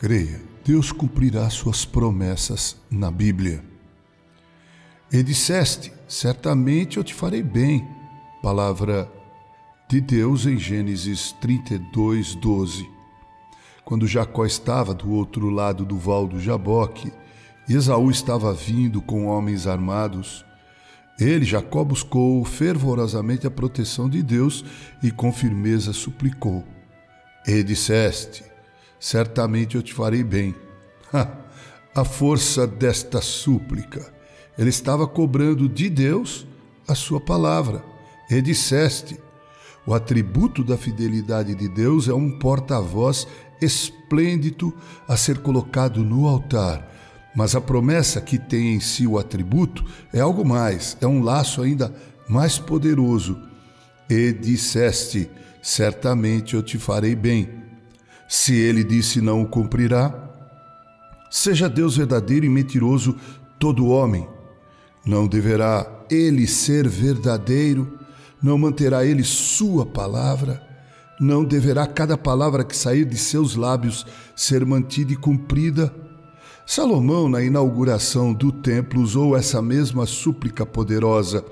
Creia, Deus cumprirá suas promessas na Bíblia. E disseste: Certamente eu te farei bem. Palavra de Deus em Gênesis 32, 12. Quando Jacó estava do outro lado do val do Jaboque, e Esaú estava vindo com homens armados, ele, Jacó, buscou fervorosamente a proteção de Deus e com firmeza suplicou. E disseste: certamente eu te farei bem. a força desta súplica. Ele estava cobrando de Deus a sua palavra. E disseste: o atributo da fidelidade de Deus é um porta-voz esplêndido a ser colocado no altar. Mas a promessa que tem em si o atributo é algo mais, é um laço ainda mais poderoso. E disseste: certamente eu te farei bem se ele disse não o cumprirá, seja Deus verdadeiro e mentiroso todo homem. Não deverá ele ser verdadeiro, não manterá ele sua palavra, não deverá cada palavra que sair de seus lábios ser mantida e cumprida. Salomão, na inauguração do templo, usou essa mesma súplica poderosa.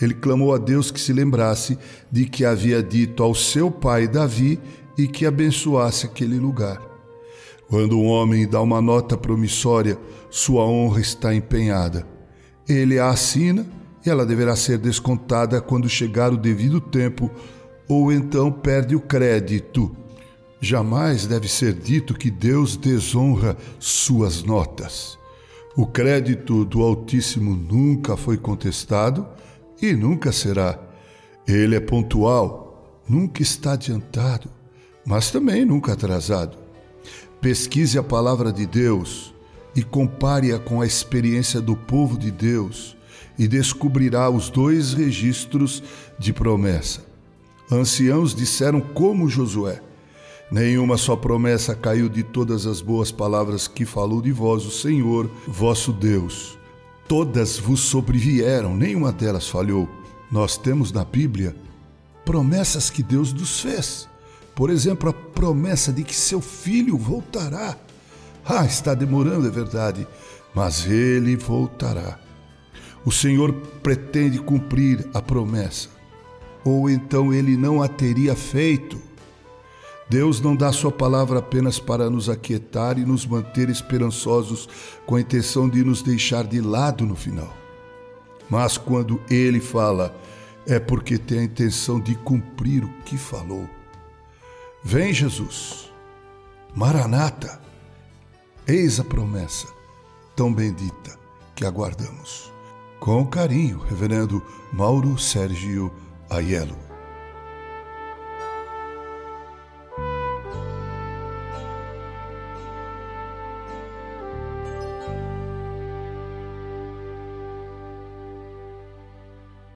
Ele clamou a Deus que se lembrasse de que havia dito ao seu pai Davi e que abençoasse aquele lugar. Quando um homem dá uma nota promissória, sua honra está empenhada. Ele a assina e ela deverá ser descontada quando chegar o devido tempo, ou então perde o crédito. Jamais deve ser dito que Deus desonra suas notas. O crédito do Altíssimo nunca foi contestado e nunca será. Ele é pontual, nunca está adiantado mas também nunca atrasado. Pesquise a palavra de Deus e compare-a com a experiência do povo de Deus e descobrirá os dois registros de promessa. Anciãos disseram como Josué: Nenhuma só promessa caiu de todas as boas palavras que falou de vós o Senhor, vosso Deus. Todas vos sobrevieram, nenhuma delas falhou. Nós temos na Bíblia promessas que Deus nos fez. Por exemplo, a promessa de que seu filho voltará. Ah, está demorando, é verdade, mas ele voltará. O Senhor pretende cumprir a promessa, ou então ele não a teria feito. Deus não dá sua palavra apenas para nos aquietar e nos manter esperançosos com a intenção de nos deixar de lado no final. Mas quando ele fala, é porque tem a intenção de cumprir o que falou. Vem Jesus, Maranata, eis a promessa tão bendita que aguardamos. Com carinho, Reverendo Mauro Sérgio Aiello.